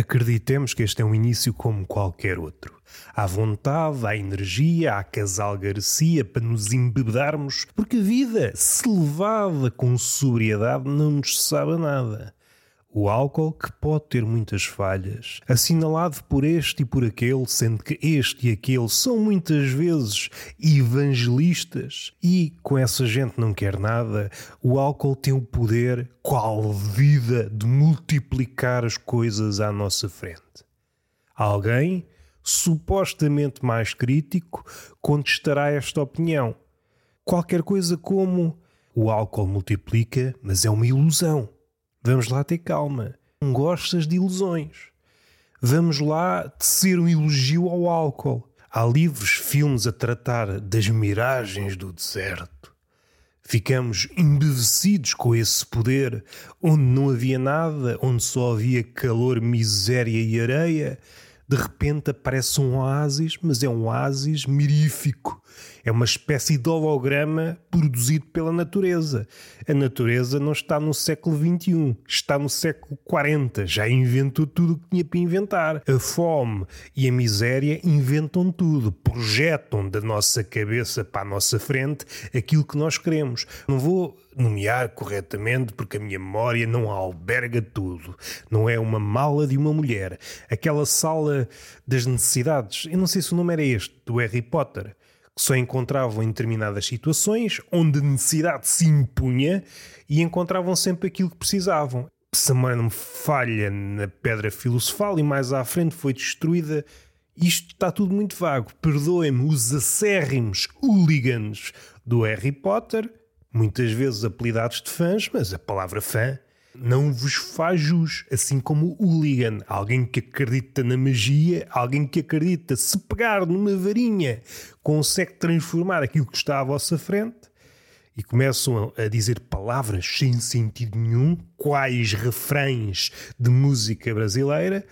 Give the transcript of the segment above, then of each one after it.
Acreditemos que este é um início como qualquer outro. Há vontade, há energia, há casal garcia para nos embebedarmos, porque a vida, se levada com sobriedade, não nos sabe nada. O álcool, que pode ter muitas falhas, assinalado por este e por aquele, sendo que este e aquele são muitas vezes evangelistas, e com essa gente não quer nada, o álcool tem o poder, qual vida, de multiplicar as coisas à nossa frente. Alguém, supostamente mais crítico, contestará esta opinião. Qualquer coisa como o álcool multiplica, mas é uma ilusão. Vamos lá ter calma. Não gostas de ilusões. Vamos lá tecer um elogio ao álcool. Há livros, filmes a tratar das miragens do deserto. Ficamos embevecidos com esse poder, onde não havia nada, onde só havia calor, miséria e areia. De repente aparece um oásis, mas é um oásis mirífico é uma espécie de holograma produzido pela natureza. A natureza não está no século XXI, está no século XL. Já inventou tudo o que tinha para inventar. A fome e a miséria inventam tudo, projetam da nossa cabeça para a nossa frente aquilo que nós queremos. Não vou nomear corretamente porque a minha memória não alberga tudo. Não é uma mala de uma mulher. Aquela sala das necessidades. Eu não sei se o nome era este, do Harry Potter que só encontravam em determinadas situações onde a necessidade se impunha e encontravam sempre aquilo que precisavam. Se a não me falha na pedra filosofal e mais à frente foi destruída, isto está tudo muito vago. Perdoem-me os acérrimos hooligans do Harry Potter, muitas vezes apelidados de fãs, mas a palavra fã não vos faz jus, assim como o hooligan, alguém que acredita na magia, alguém que acredita se pegar numa varinha consegue transformar aquilo que está à vossa frente e começam a dizer palavras sem sentido nenhum, quais refrães de música brasileira,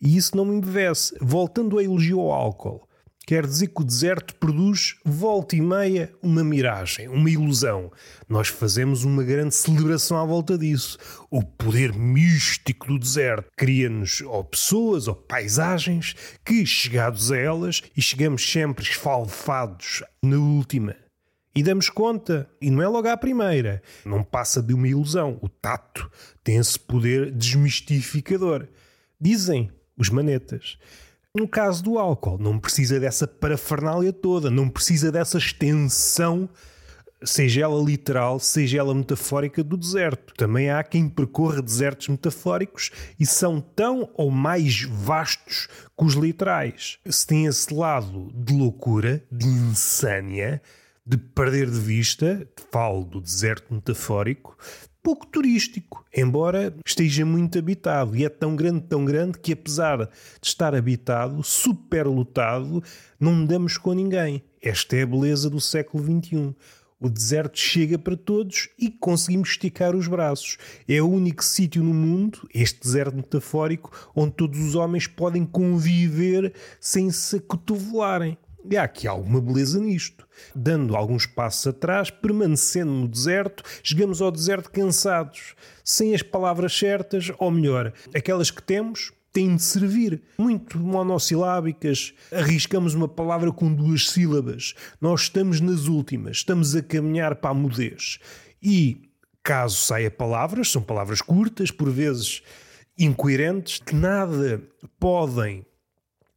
e isso não me embevece. Voltando a elogio ao álcool. Quer dizer que o deserto produz, volta e meia, uma miragem, uma ilusão. Nós fazemos uma grande celebração à volta disso. O poder místico do deserto cria-nos ou pessoas ou paisagens que, chegados a elas, e chegamos sempre esfalfados na última. E damos conta, e não é logo à primeira, não passa de uma ilusão. O tato tem esse poder desmistificador. Dizem os manetas. No caso do álcool, não precisa dessa parafernália toda, não precisa dessa extensão, seja ela literal, seja ela metafórica, do deserto. Também há quem percorra desertos metafóricos e são tão ou mais vastos que os literais. Se tem esse lado de loucura, de insânia, de perder de vista, falo do deserto metafórico, pouco turístico, embora esteja muito habitado. E é tão grande, tão grande, que apesar de estar habitado, superlotado, não damos com ninguém. Esta é a beleza do século XXI. O deserto chega para todos e conseguimos esticar os braços. É o único sítio no mundo, este deserto metafórico, onde todos os homens podem conviver sem se acotovelarem. E há aqui alguma beleza nisto. Dando alguns passos atrás, permanecendo no deserto, chegamos ao deserto cansados, sem as palavras certas, ou melhor, aquelas que temos têm de servir. Muito monossilábicas, arriscamos uma palavra com duas sílabas. Nós estamos nas últimas, estamos a caminhar para a mudez. E, caso saia palavras, são palavras curtas, por vezes incoerentes, que nada podem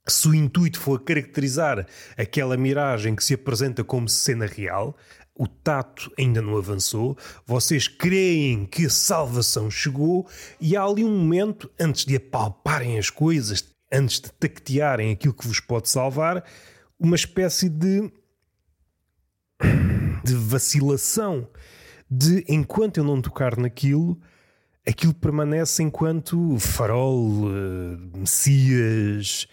se o intuito for caracterizar aquela miragem que se apresenta como cena real, o tato ainda não avançou, vocês creem que a salvação chegou e há ali um momento, antes de apalparem as coisas, antes de tactearem aquilo que vos pode salvar, uma espécie de. de vacilação. De enquanto eu não tocar naquilo, aquilo permanece enquanto farol, uh, messias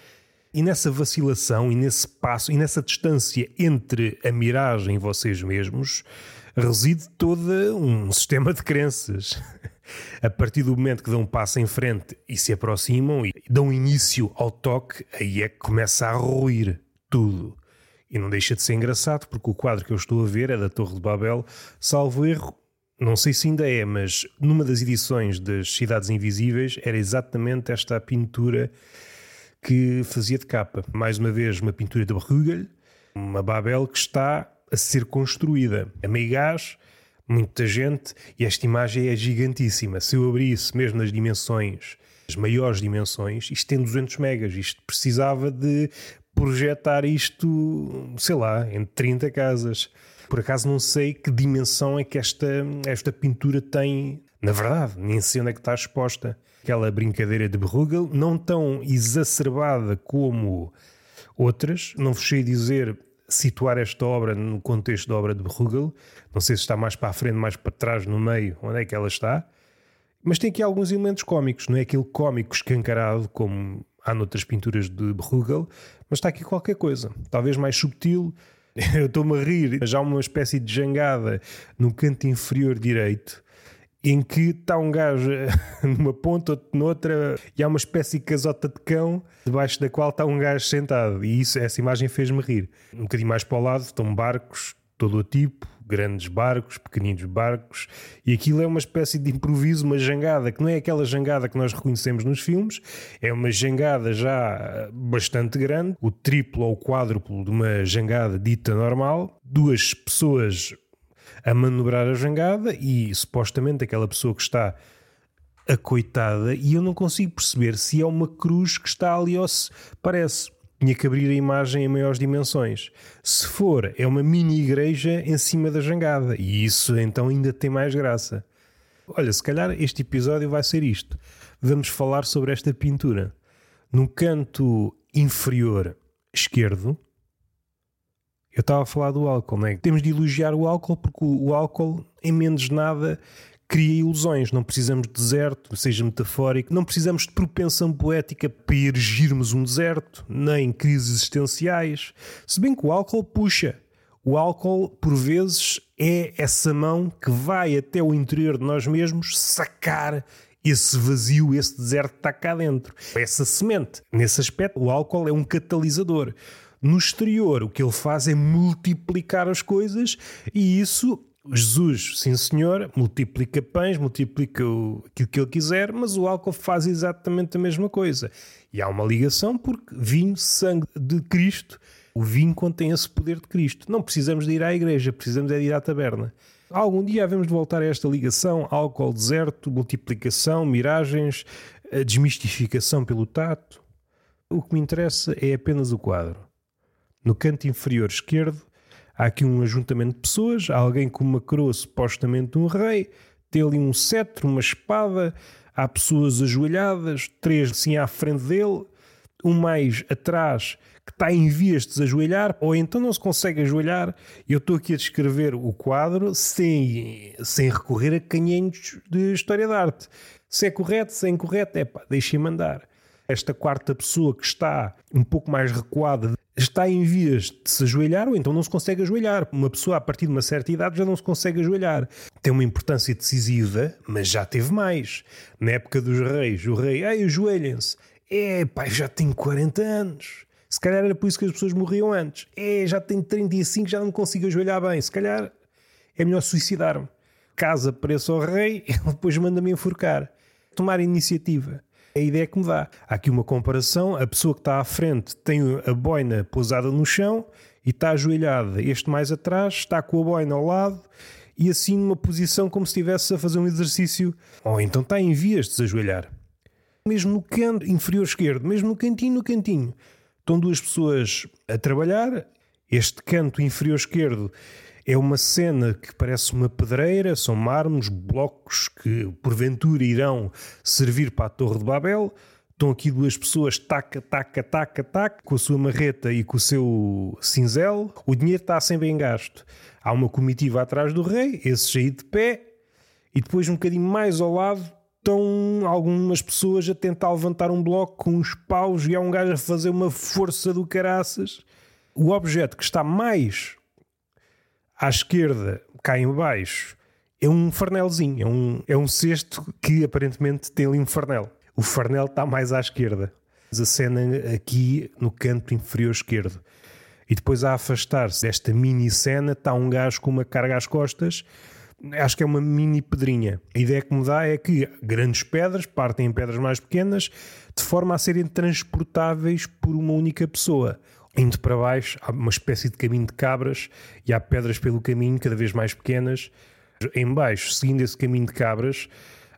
e nessa vacilação, e nesse passo, e nessa distância entre a miragem e vocês mesmos, reside todo um sistema de crenças. A partir do momento que dão um passo em frente e se aproximam e dão início ao toque, aí é que começa a ruir tudo. E não deixa de ser engraçado, porque o quadro que eu estou a ver é da Torre de Babel, salvo erro, não sei se ainda é, mas numa das edições das Cidades Invisíveis era exatamente esta pintura que fazia de capa. Mais uma vez, uma pintura de Bruegel, uma Babel que está a ser construída. A meio gás, muita gente, e esta imagem é gigantíssima. Se eu abrisse mesmo nas dimensões, as maiores dimensões, isto tem 200 megas. Isto precisava de projetar isto, sei lá, em 30 casas. Por acaso não sei que dimensão é que esta, esta pintura tem. Na verdade, nem sei onde é que está exposta. Aquela brincadeira de Bruegel, não tão exacerbada como outras. Não vos sei dizer situar esta obra no contexto da obra de Bruegel. Não sei se está mais para a frente, mais para trás, no meio, onde é que ela está. Mas tem aqui alguns elementos cómicos, não é aquele cómico escancarado como há noutras pinturas de Bruegel, mas está aqui qualquer coisa, talvez mais subtil. Eu estou-me a rir, mas há uma espécie de jangada no canto inferior direito em que está um gajo numa ponta, outro noutra, e há uma espécie de casota de cão debaixo da qual está um gajo sentado. E isso, essa imagem fez-me rir. Um bocadinho mais para o lado estão barcos, todo o tipo, grandes barcos, pequeninos barcos, e aquilo é uma espécie de improviso, uma jangada, que não é aquela jangada que nós reconhecemos nos filmes, é uma jangada já bastante grande, o triplo ou o quádruplo de uma jangada dita normal, duas pessoas a manobrar a jangada e supostamente aquela pessoa que está acoitada, e eu não consigo perceber se é uma cruz que está ali ou se parece tinha que abrir a imagem em maiores dimensões. Se for, é uma mini igreja em cima da jangada, e isso então ainda tem mais graça. Olha, se calhar este episódio vai ser isto. Vamos falar sobre esta pintura. No canto inferior esquerdo, eu estava a falar do álcool, não é? Temos de elogiar o álcool porque o, o álcool, em menos nada, cria ilusões. Não precisamos de deserto, seja metafórico, não precisamos de propensão poética para erigirmos um deserto, nem crises existenciais. Se bem que o álcool puxa. O álcool, por vezes, é essa mão que vai até o interior de nós mesmos sacar esse vazio, esse deserto que está cá dentro. Essa semente. Nesse aspecto, o álcool é um catalisador. No exterior, o que ele faz é multiplicar as coisas e isso Jesus, sim senhor, multiplica pães, multiplica o, aquilo que ele quiser, mas o álcool faz exatamente a mesma coisa. E há uma ligação porque vinho, sangue de Cristo, o vinho contém esse poder de Cristo. Não precisamos de ir à igreja, precisamos é de ir à taberna. Algum dia havemos de voltar a esta ligação: álcool, deserto, multiplicação, miragens, desmistificação pelo tato. O que me interessa é apenas o quadro. No canto inferior esquerdo Há aqui um ajuntamento de pessoas, há alguém com uma coroa supostamente um rei, tem ali um cetro, uma espada, há pessoas ajoelhadas, três assim à frente dele, um mais atrás que está em vias de desajoelhar, ou então não se consegue ajoelhar. Eu estou aqui a descrever o quadro sem, sem recorrer a canhentos de história de arte. Se é correto, se é incorreto, é pá, deixem-me andar. Esta quarta pessoa que está um pouco mais recuada está em vias de se ajoelhar ou então não se consegue ajoelhar. Uma pessoa a partir de uma certa idade já não se consegue ajoelhar. Tem uma importância decisiva, mas já teve mais. Na época dos reis, o rei, ai, ajoelhem-se. É, pai, já tenho 40 anos. Se calhar era por isso que as pessoas morriam antes. É, já tenho 35, já não consigo ajoelhar bem. Se calhar é melhor suicidar-me. Casa preço ao rei, ele depois manda-me enforcar. Tomar iniciativa a ideia que me dá. Há aqui uma comparação: a pessoa que está à frente tem a boina pousada no chão e está ajoelhada. Este mais atrás está com a boina ao lado e assim numa posição como se estivesse a fazer um exercício, ou então está em vias de desajoelhar. Mesmo no canto inferior esquerdo, mesmo no cantinho, no cantinho, estão duas pessoas a trabalhar. Este canto inferior esquerdo é uma cena que parece uma pedreira, são mármores, blocos que porventura irão servir para a Torre de Babel. Estão aqui duas pessoas, taca, taca, taca, taca, com a sua marreta e com o seu cinzel. O dinheiro está sempre em gasto. Há uma comitiva atrás do rei, esse aí de pé, e depois um bocadinho mais ao lado estão algumas pessoas a tentar levantar um bloco com uns paus e há um gajo a fazer uma força do caraças. O objeto que está mais à esquerda, cá em baixo, é um farnelzinho, é um, é um cesto que aparentemente tem ali um farnel. O farnel está mais à esquerda. A cena aqui no canto inferior esquerdo. E depois a afastar-se desta mini cena está um gajo com uma carga às costas, acho que é uma mini pedrinha. A ideia que me dá é que grandes pedras partem em pedras mais pequenas de forma a serem transportáveis por uma única pessoa. Indo para baixo, há uma espécie de caminho de cabras e há pedras pelo caminho, cada vez mais pequenas. Em baixo, seguindo esse caminho de cabras,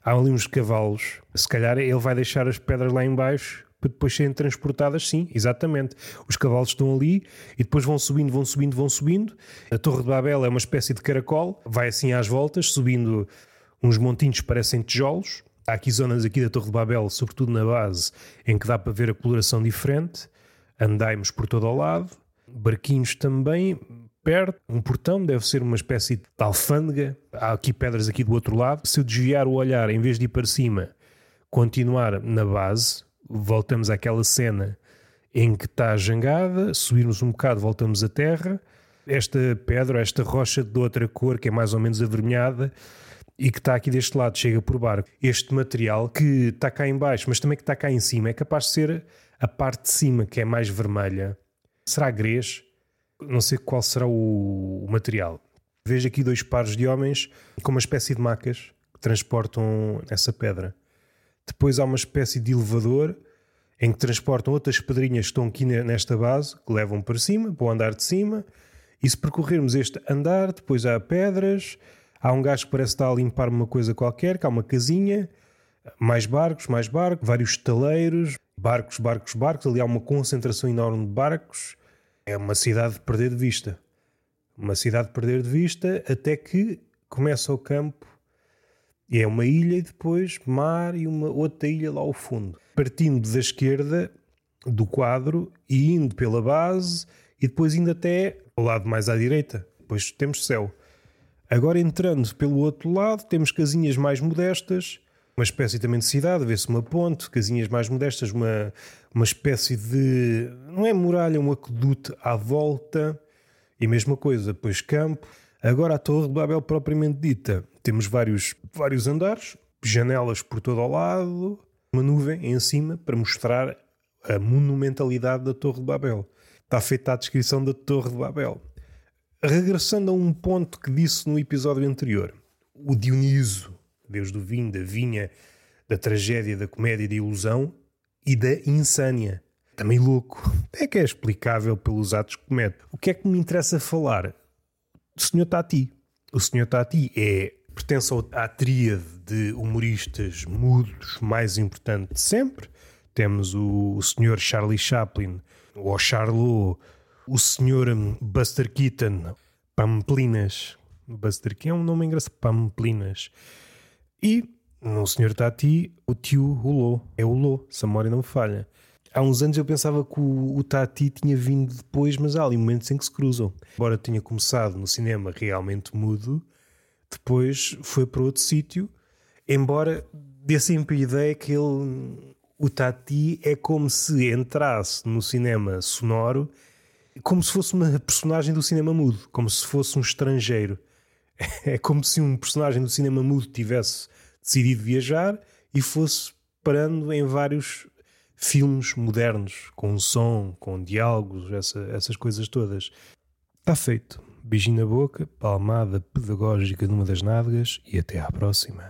há ali uns cavalos. Se calhar ele vai deixar as pedras lá em baixo para depois serem transportadas, sim, exatamente. Os cavalos estão ali e depois vão subindo, vão subindo, vão subindo. A Torre de Babel é uma espécie de caracol, vai assim às voltas, subindo uns montinhos que parecem tijolos. Há aqui zonas aqui da Torre de Babel, sobretudo na base, em que dá para ver a coloração diferente. Andaimes por todo o lado, barquinhos também, perto, um portão, deve ser uma espécie de alfândega. Há aqui pedras aqui do outro lado. Se eu desviar o olhar, em vez de ir para cima, continuar na base, voltamos àquela cena em que está a jangada, subirmos um bocado, voltamos à terra. Esta pedra, esta rocha de outra cor, que é mais ou menos avermelhada, e que está aqui deste lado, chega por barco. Este material que está cá em baixo, mas também que está cá em cima, é capaz de ser a parte de cima, que é mais vermelha. Será grês? Não sei qual será o material. Vejo aqui dois pares de homens com uma espécie de macas que transportam essa pedra. Depois há uma espécie de elevador em que transportam outras pedrinhas que estão aqui nesta base, que levam para cima, para o andar de cima. E se percorrermos este andar, depois há pedras, há um gajo que parece estar a limpar uma coisa qualquer, que há uma casinha, mais barcos, mais barcos, vários estaleiros, barcos, barcos, barcos. Ali há uma concentração enorme de barcos. É uma cidade de perder de vista. Uma cidade de perder de vista até que começa o campo e é uma ilha e depois mar e uma outra ilha lá ao fundo. Partindo da esquerda do quadro e indo pela base e depois indo até ao lado mais à direita. Depois temos céu. Agora entrando pelo outro lado, temos casinhas mais modestas, uma espécie também de cidade, vê-se uma ponte, casinhas mais modestas, uma, uma espécie de. não é muralha, um aqueduto à volta, e mesma coisa, depois campo. Agora a Torre de Babel propriamente dita, temos vários, vários andares, janelas por todo o lado, uma nuvem em cima para mostrar a monumentalidade da Torre de Babel. Está feita a descrição da Torre de Babel. Regressando a um ponto que disse no episódio anterior, o Dioniso, deus do vinho, da vinha, da tragédia, da comédia, da ilusão e da insânia. Também louco. É que é explicável pelos atos que comete. O que é que me interessa falar? O Sr. Tati. O Sr. Tati é pertence à tríade de humoristas mudos mais importante de sempre. Temos o, o Sr. Charlie Chaplin, o Charlot, o Sr. Buster Keaton, Pamplinas. Buster Keaton é um nome engraçado, Pamplinas. E no Sr. Tati, o tio Rolô. É o Lô, se a memória não falha. Há uns anos eu pensava que o, o, Tati tinha vindo depois, mas há ali momentos em que se cruzam. Embora tenha começado no cinema realmente mudo, depois foi para outro sítio, embora dê sempre a ideia que ele, o Tati é como se entrasse no cinema sonoro como se fosse uma personagem do cinema mudo, como se fosse um estrangeiro. É como se um personagem do cinema mudo tivesse decidido viajar e fosse parando em vários filmes modernos, com som, com diálogos, essa, essas coisas todas. Está feito beijinho na boca, palmada pedagógica numa das nádegas e até à próxima.